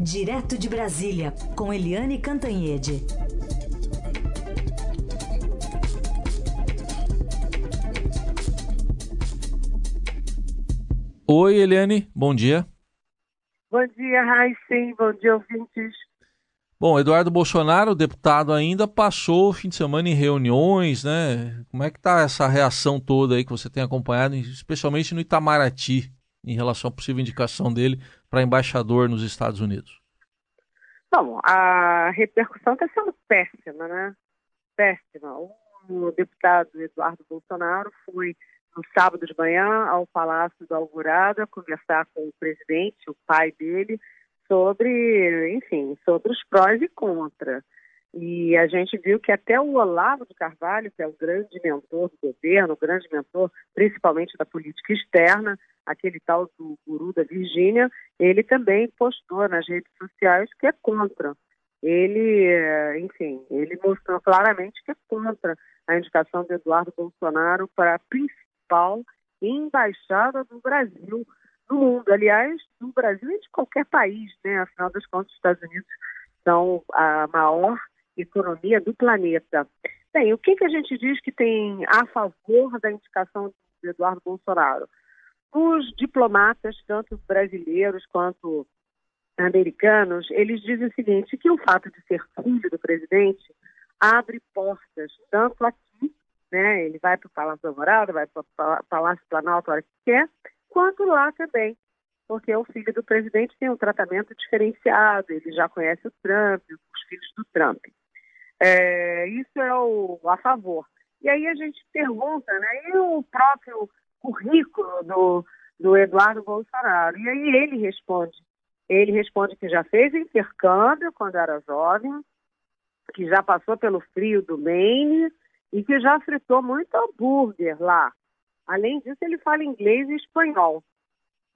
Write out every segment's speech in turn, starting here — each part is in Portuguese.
Direto de Brasília, com Eliane Cantanhede. Oi, Eliane, bom dia. Bom dia, Raíssen, bom dia, ouvintes. Bom, Eduardo Bolsonaro, deputado ainda, passou o fim de semana em reuniões, né? Como é que tá essa reação toda aí que você tem acompanhado, especialmente no Itamaraty, em relação à possível indicação dele para embaixador nos Estados Unidos? Bom, a repercussão está sendo péssima, né? Péssima. O deputado Eduardo Bolsonaro foi no sábado de manhã ao Palácio da Alvorada conversar com o presidente, o pai dele, sobre, enfim, sobre os prós e contras. E a gente viu que até o Olavo de Carvalho, que é o grande mentor do governo, o grande mentor principalmente da política externa, aquele tal do guru da Virgínia, ele também postou nas redes sociais que é contra. Ele, enfim, ele mostrou claramente que é contra a indicação de Eduardo Bolsonaro para a principal embaixada do Brasil no mundo, aliás, no Brasil e de qualquer país, né? Afinal das contas, os Estados Unidos são a maior economia do planeta. Bem, o que, que a gente diz que tem a favor da indicação de Eduardo Bolsonaro? Os diplomatas, tanto brasileiros quanto americanos, eles dizem o seguinte, que o fato de ser filho do presidente abre portas, tanto aqui, né, ele vai para o Palácio da Morada, vai para o Palácio Planalto a hora que quer, quanto lá também, porque o filho do presidente tem um tratamento diferenciado, ele já conhece o Trump, os filhos do Trump. É, isso é o a favor. E aí a gente pergunta, né, e o próprio currículo do, do Eduardo Bolsonaro? E aí ele responde, ele responde que já fez intercâmbio quando era jovem, que já passou pelo frio do Maine e que já fritou muito hambúrguer lá. Além disso, ele fala inglês e espanhol.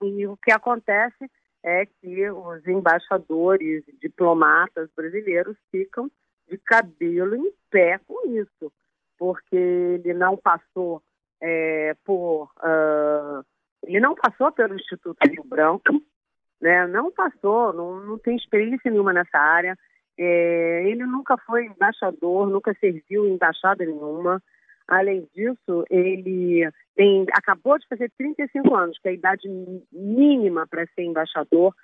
E o que acontece é que os embaixadores, diplomatas brasileiros ficam de cabelo em pé com isso, porque ele não passou é, por uh, ele não passou pelo Instituto Rio Branco, né? Não passou, não, não tem experiência nenhuma nessa área. É, ele nunca foi embaixador, nunca serviu em embaixada nenhuma. Além disso, ele tem, acabou de fazer 35 anos, que é a idade mínima para ser embaixador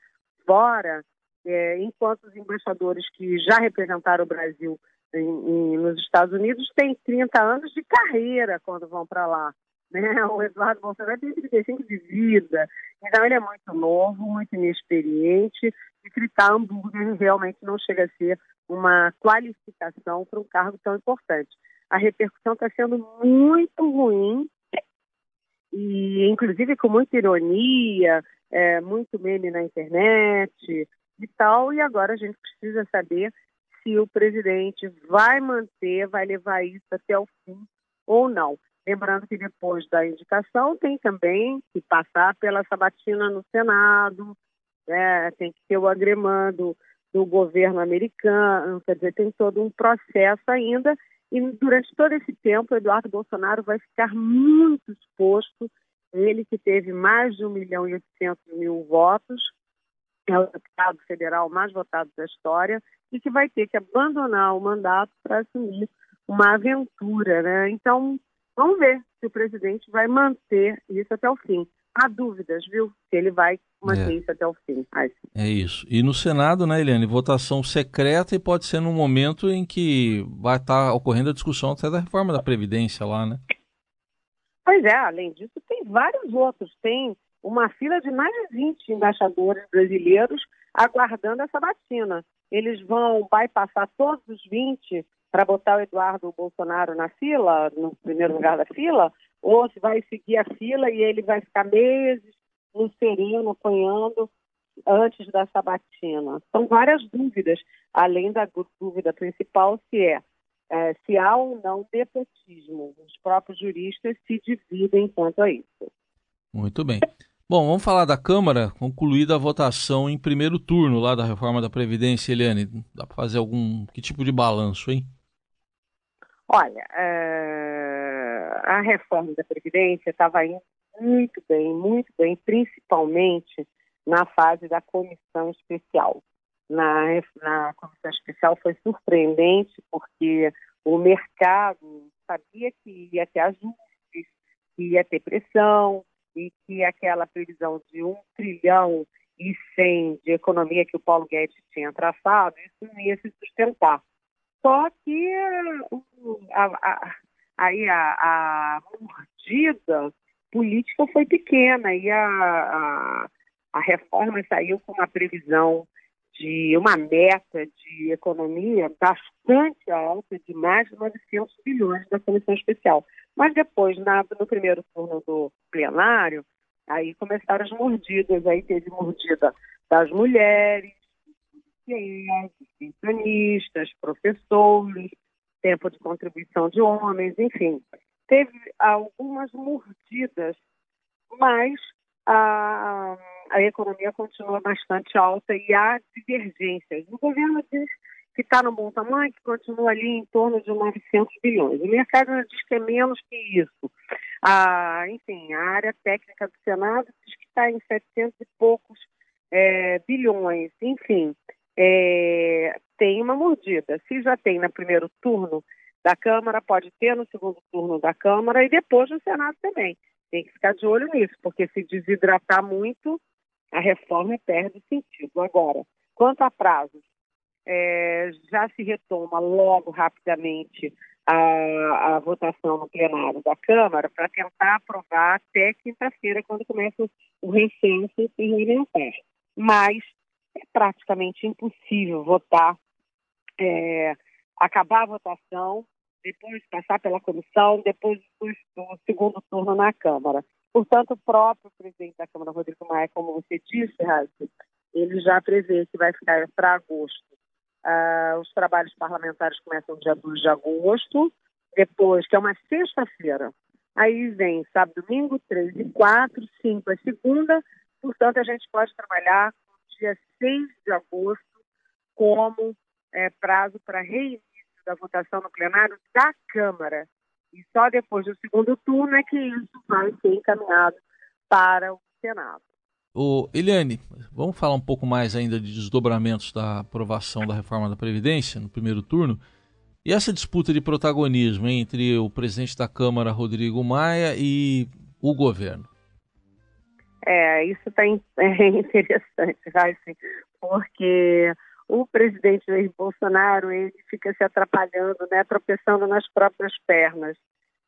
fora, é, enquanto os embaixadores que já representaram o Brasil em, em, nos Estados Unidos têm 30 anos de carreira quando vão para lá. Né? O Eduardo Bolsonaro tem 35 de vida, então ele é muito novo, muito inexperiente, e fritar hambúrguer realmente não chega a ser uma qualificação para um cargo tão importante a repercussão está sendo muito ruim e inclusive com muita ironia, é, muito meme na internet e tal. E agora a gente precisa saber se o presidente vai manter, vai levar isso até o fim ou não. Lembrando que depois da indicação tem também que passar pela sabatina no Senado, né? tem que ter o agremando do governo americano, quer dizer, tem todo um processo ainda e durante todo esse tempo, Eduardo Bolsonaro vai ficar muito exposto. Ele que teve mais de 1 milhão e 800 mil votos, é o deputado federal mais votado da história, e que vai ter que abandonar o mandato para assumir uma aventura. Né? Então, vamos ver se o presidente vai manter isso até o fim há dúvidas, viu? Se ele vai manter é. isso até o fim. Ai, é isso. E no Senado, né, Eliane, votação secreta e pode ser num momento em que vai estar ocorrendo a discussão até da reforma da Previdência lá, né? Pois é, além disso, tem vários outros. Tem uma fila de mais de 20 embaixadores brasileiros aguardando essa vacina. Eles vão bypassar todos os 20 para botar o Eduardo Bolsonaro na fila, no primeiro lugar da fila, ou se vai seguir a fila e ele vai ficar meses no sereno, apanhando antes da sabatina. São várias dúvidas, além da dúvida principal se é, é se há ou não nepotismo. Os próprios juristas se dividem quanto a isso. Muito bem. Bom, vamos falar da Câmara, concluída a votação em primeiro turno lá da reforma da Previdência, Eliane. Dá para fazer algum que tipo de balanço, hein? Olha, é... a reforma da Previdência estava indo muito bem, muito bem, principalmente na fase da comissão especial. na, na comissão especial foi surpreendente, porque o mercado sabia que ia ter ajustes, que ia ter pressão, e que aquela previsão de um trilhão e cem de economia que o Paulo Guedes tinha traçado, isso não ia se sustentar. Só que a, a, aí a, a mordida política foi pequena e a, a, a reforma saiu com uma previsão de uma meta de economia bastante alta, de mais de 900 bilhões da Comissão Especial. Mas depois, na, no primeiro turno do plenário, aí começaram as mordidas, aí teve mordida das mulheres, dos pensionistas, professores, tempo de contribuição de homens, enfim. Teve algumas mordidas, mas a, a economia continua bastante alta e há divergências. O governo diz que está no bom tamanho, que continua ali em torno de 900 bilhões. O mercado diz que é menos que isso. Ah, enfim, a área técnica do Senado diz que está em 700 e poucos é, bilhões. Enfim, é, tem uma mordida. Se já tem no primeiro turno da Câmara, pode ter no segundo turno da Câmara e depois no Senado também. Tem que ficar de olho nisso, porque se desidratar muito, a reforma perde sentido. Agora, quanto a prazos, é, já se retoma logo rapidamente a, a, votação no plenário da Câmara para tentar aprovar até quinta-feira, quando começa o recesso parlamentar. Mas é praticamente impossível votar, é, acabar a votação, depois passar pela comissão, depois do segundo turno na Câmara. Portanto, o próprio presidente da Câmara, Rodrigo Maia, como você disse, Razi, ele já prevê que vai ficar para agosto. Uh, os trabalhos parlamentares começam dia 2 de agosto, depois, que é uma sexta-feira. Aí vem sábado, domingo, 3 e 4, 5 é segunda. Portanto, a gente pode trabalhar dia 6 de agosto como é, prazo para reinício da votação no plenário da Câmara. E só depois do segundo turno é que isso vai ser encaminhado para o Senado. O Eliane, vamos falar um pouco mais ainda de desdobramentos da aprovação da reforma da Previdência no primeiro turno. E essa disputa de protagonismo entre o presidente da Câmara, Rodrigo Maia, e o governo? É, isso está é interessante, Raíssa, porque o presidente Jair Bolsonaro ele fica se atrapalhando, né, tropeçando nas próprias pernas.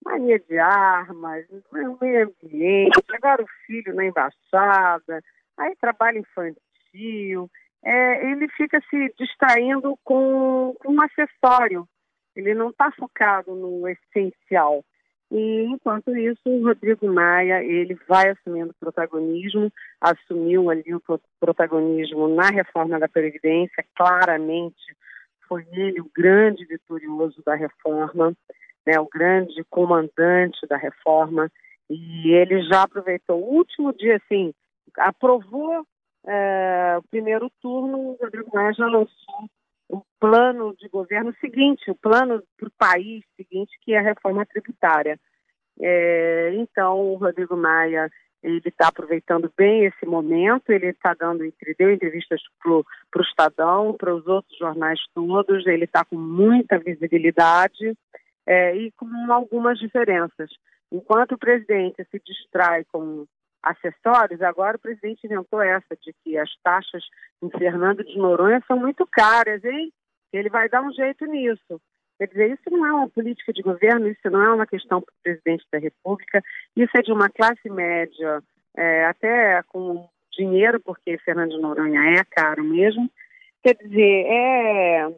Mania de armas, meio ambiente, agora o filho na embaixada, aí trabalho infantil. É, ele fica se distraindo com, com um acessório. Ele não está focado no essencial. E enquanto isso, o Rodrigo Maia ele vai assumindo protagonismo, assumiu ali o protagonismo na reforma da Previdência, claramente foi ele o grande vitorioso da reforma, né, o grande comandante da reforma, e ele já aproveitou o último dia, assim, aprovou é, o primeiro turno, o Rodrigo Maia já lançou o plano de governo seguinte, o plano para o país seguinte, que é a reforma tributária. É, então, o Rodrigo Maia ele está aproveitando bem esse momento, ele está dando deu entrevistas para o Estadão, para os outros jornais todos, ele está com muita visibilidade é, e com algumas diferenças. Enquanto o presidente se distrai com acessórios, agora o presidente inventou essa de que as taxas em Fernando de Noronha são muito caras, hein? Ele vai dar um jeito nisso. Quer dizer, isso não é uma política de governo, isso não é uma questão para o presidente da República, isso é de uma classe média, é, até com dinheiro, porque Fernando de Noronha é caro mesmo. Quer dizer, é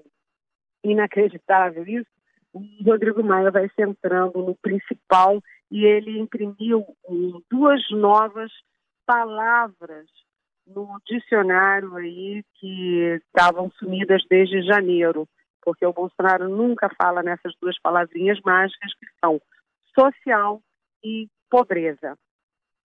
inacreditável isso. O Rodrigo Maia vai se entrando no principal e ele imprimiu duas novas palavras no dicionário aí que estavam sumidas desde janeiro, porque o Bolsonaro nunca fala nessas duas palavrinhas mágicas que são social e pobreza.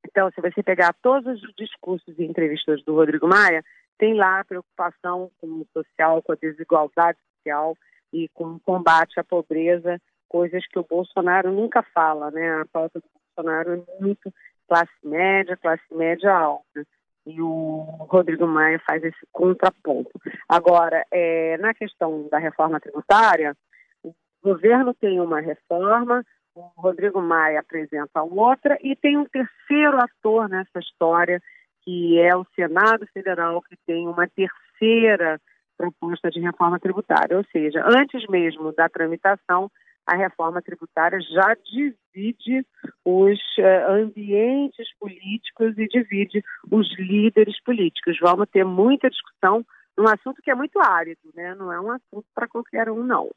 Então, se você pegar todos os discursos e entrevistas do Rodrigo Maia, tem lá a preocupação com o social, com a desigualdade social e com o combate à pobreza, coisas que o Bolsonaro nunca fala, né? A pauta do Bolsonaro é muito classe média, classe média alta. e o Rodrigo Maia faz esse contraponto. Agora, é, na questão da reforma tributária, o governo tem uma reforma, o Rodrigo Maia apresenta outra e tem um terceiro ator nessa história, que é o Senado Federal, que tem uma terceira proposta de reforma tributária. Ou seja, antes mesmo da tramitação, a reforma tributária já divide os uh, ambientes políticos e divide os líderes políticos. Vamos ter muita discussão num assunto que é muito árido, né? não é um assunto para qualquer um, não.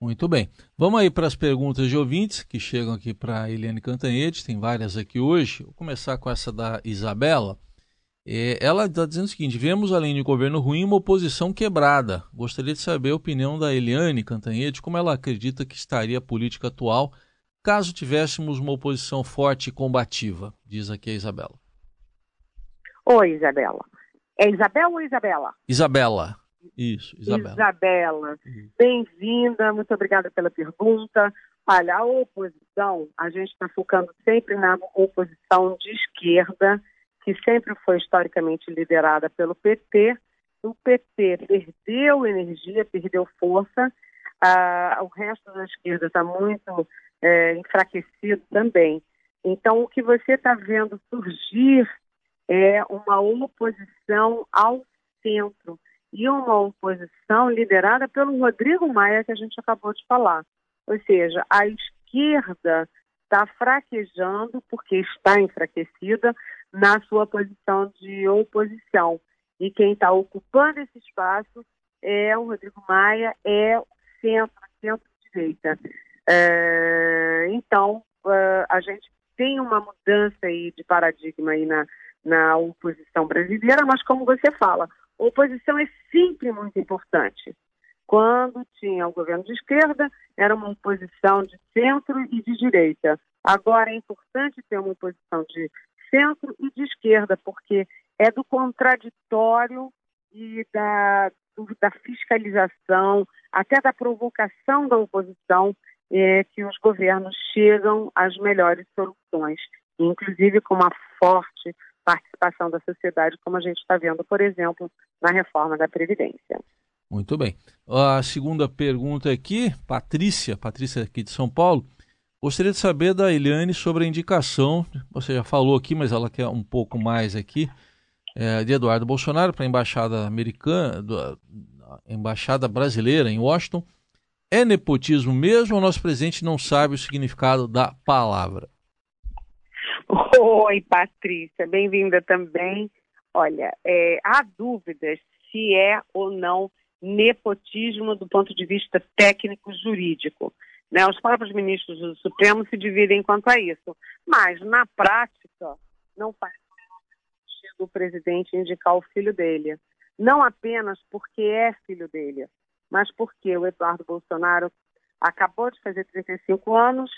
Muito bem. Vamos aí para as perguntas de ouvintes que chegam aqui para a Eliane Cantanhede, tem várias aqui hoje. Vou começar com essa da Isabela. É, ela está dizendo o seguinte: vemos, além de um governo ruim, uma oposição quebrada. Gostaria de saber a opinião da Eliane Cantanhede, como ela acredita que estaria a política atual caso tivéssemos uma oposição forte e combativa, diz aqui a Isabela. Oi, Isabela. É Isabela ou Isabela? Isabela. Isso, Isabela. Isabela, bem-vinda, muito obrigada pela pergunta. Olha, a oposição, a gente está focando sempre na oposição de esquerda, que sempre foi historicamente liderada pelo PT. O PT perdeu energia, perdeu força, ah, o resto da esquerda está muito é, enfraquecido também. Então, o que você está vendo surgir é uma oposição ao centro e uma oposição liderada pelo Rodrigo Maia, que a gente acabou de falar. Ou seja, a esquerda está fraquejando, porque está enfraquecida, na sua posição de oposição. E quem está ocupando esse espaço é o Rodrigo Maia, é o centro, centro-direita. É, então, uh, a gente tem uma mudança aí de paradigma aí na, na oposição brasileira, mas como você fala, oposição é sempre muito importante. Quando tinha o governo de esquerda, era uma oposição de centro e de direita. Agora é importante ter uma oposição de centro e de esquerda, porque é do contraditório e da, da fiscalização, até da provocação da oposição, é, que os governos chegam às melhores soluções, inclusive com uma forte participação da sociedade, como a gente está vendo, por exemplo, na reforma da Previdência. Muito bem. A segunda pergunta aqui, Patrícia, Patrícia aqui de São Paulo. Gostaria de saber da Eliane sobre a indicação, você já falou aqui, mas ela quer um pouco mais aqui, é, de Eduardo Bolsonaro para a Embaixada Americana, do, Embaixada Brasileira em Washington. É nepotismo mesmo ou nosso presidente não sabe o significado da palavra? Oi, Patrícia, bem-vinda também. Olha, é, há dúvidas se é ou não nepotismo do ponto de vista técnico-jurídico. Né? Os próprios ministros do Supremo se dividem quanto a isso. Mas, na prática, não faz sentido o presidente indicar o filho dele. Não apenas porque é filho dele, mas porque o Eduardo Bolsonaro acabou de fazer 35 anos,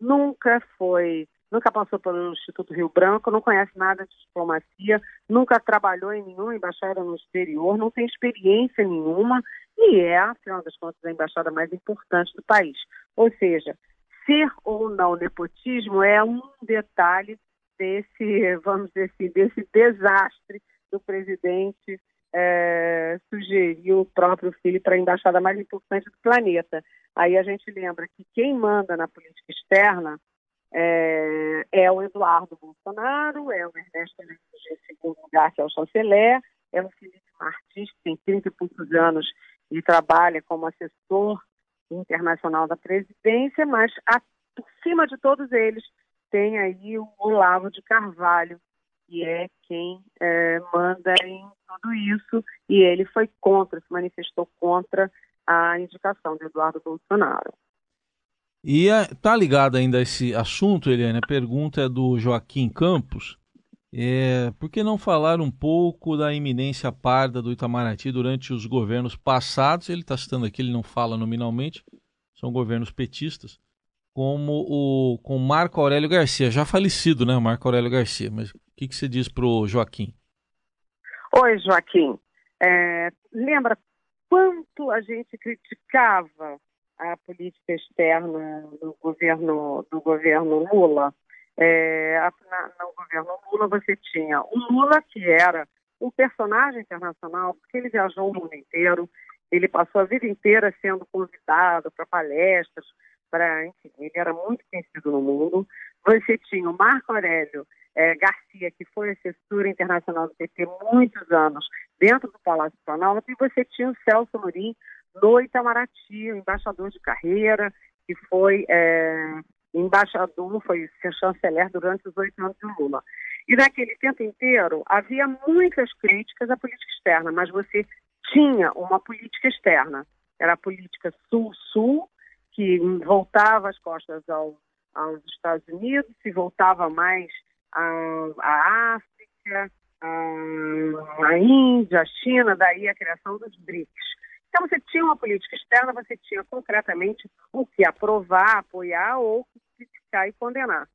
nunca foi nunca passou pelo Instituto Rio Branco, não conhece nada de diplomacia, nunca trabalhou em nenhuma embaixada no exterior, não tem experiência nenhuma e é, afinal das contas, a embaixada mais importante do país. Ou seja, ser ou não nepotismo é um detalhe desse, vamos dizer assim, desse desastre do presidente é, sugerir o próprio filho para a embaixada mais importante do planeta. Aí a gente lembra que quem manda na política externa é, é o Eduardo Bolsonaro, é o Ernesto Araújo em segundo lugar, que é o chanceler, é o Felipe Martins, que tem 30 e poucos anos e trabalha como assessor internacional da presidência, mas a, por cima de todos eles tem aí o Olavo de Carvalho, que é quem é, manda em tudo isso, e ele foi contra, se manifestou contra a indicação de Eduardo Bolsonaro. E está ligado ainda a esse assunto, Eliane, a pergunta é do Joaquim Campos. É, por que não falar um pouco da iminência parda do Itamaraty durante os governos passados? Ele está citando aqui, ele não fala nominalmente, são governos petistas, como o com Marco Aurélio Garcia, já falecido, né, Marco Aurélio Garcia. Mas o que, que você diz para o Joaquim? Oi, Joaquim. É, lembra quanto a gente criticava a política externa do governo do governo Lula É, na, no governo Lula você tinha o Lula, que era um personagem internacional, porque ele viajou o mundo inteiro, ele passou a vida inteira sendo convidado para palestras, para, enfim, ele era muito conhecido no mundo. Você tinha o Marco Aurélio é, Garcia, que foi assessor internacional do PT muitos anos dentro do Palácio Planalto, e você tinha o Celso Amorim no Itamaraty, embaixador de carreira, que foi é, embaixador, foi chanceler durante os oito anos de Lula. E naquele tempo inteiro havia muitas críticas à política externa, mas você tinha uma política externa. Era a política sul-sul, que voltava as costas ao, aos Estados Unidos, se voltava mais à África, à Índia, à China, daí a criação dos BRICS. Então você tinha uma política externa, você tinha concretamente o que aprovar, apoiar ou criticar e condenar.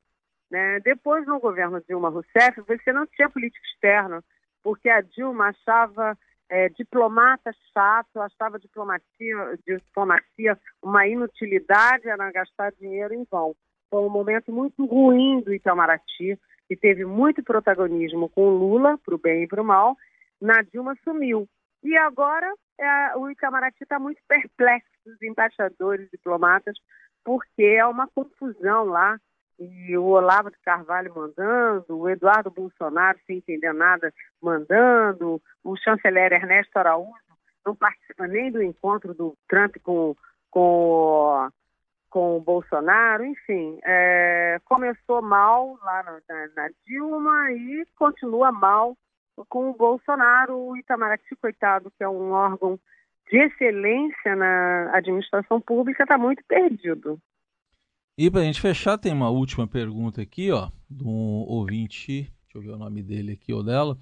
Né? Depois, no governo Dilma Rousseff, você não tinha política externa, porque a Dilma achava é, diplomata chato, achava diplomacia, diplomacia uma inutilidade, era gastar dinheiro em vão. Foi um momento muito ruim do Itamaraty, que teve muito protagonismo com Lula, para o bem e para o mal. Na Dilma sumiu. E agora é, o Itamaraty está muito perplexo, os embaixadores, diplomatas, porque é uma confusão lá. E o Olavo de Carvalho mandando, o Eduardo Bolsonaro sem entender nada mandando, o chanceler Ernesto Araújo não participa nem do encontro do Trump com, com, com o Bolsonaro, enfim, é, começou mal lá na, na Dilma e continua mal com o Bolsonaro, o Itamaraty, coitado, que é um órgão de excelência na administração pública, está muito perdido. E para a gente fechar, tem uma última pergunta aqui, ó, um ouvinte, deixa eu ver o nome dele aqui ou dela.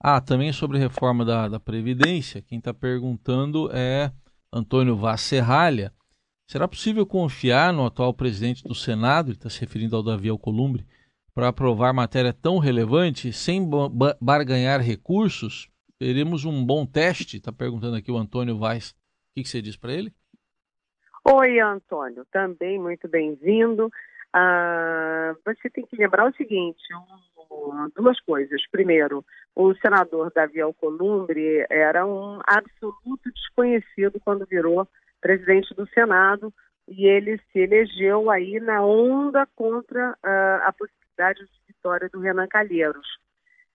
Ah, também sobre reforma da, da Previdência. Quem está perguntando é Antônio Vaz Serralha. Será possível confiar no atual presidente do Senado, ele está se referindo ao Davi Alcolumbre, para aprovar matéria tão relevante sem barganhar recursos? Teremos um bom teste? Está perguntando aqui o Antônio Vaz. O que, que você diz para ele? Oi, Antônio. Também muito bem-vindo. Ah, você tem que lembrar o seguinte: um, duas coisas. Primeiro, o senador Davi Alcolumbre era um absoluto desconhecido quando virou presidente do Senado e ele se elegeu aí na onda contra uh, a possibilidade possibilidade de vitória do Renan Calheiros.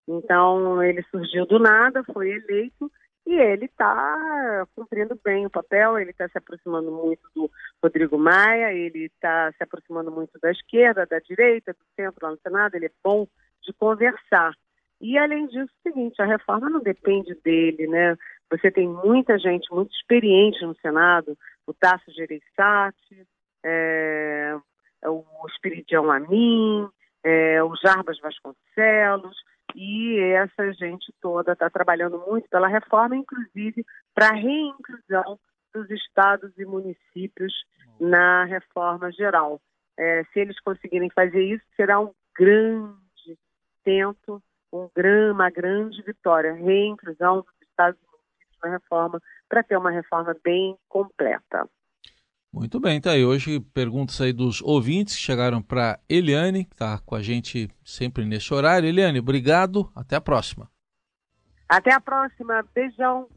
Então, ele surgiu do nada, foi eleito e ele está cumprindo bem o papel, ele está se aproximando muito do Rodrigo Maia, ele está se aproximando muito da esquerda, da direita, do centro lá no Senado, ele é bom de conversar. E, além disso, é o seguinte, a reforma não depende dele, né? Você tem muita gente muito experiente no Senado, o Tasso Gereissati, é, o Espiridião Amin, é, o Jarbas Vasconcelos, e essa gente toda está trabalhando muito pela reforma, inclusive para a reinclusão dos estados e municípios na reforma geral. É, se eles conseguirem fazer isso, será um grande tento, um gran, uma grande vitória, reinclusão dos estados e municípios na reforma, para ter uma reforma bem completa. Muito bem, tá aí. Hoje perguntas aí dos ouvintes que chegaram para Eliane, que está com a gente sempre nesse horário. Eliane, obrigado. Até a próxima. Até a próxima. Beijão.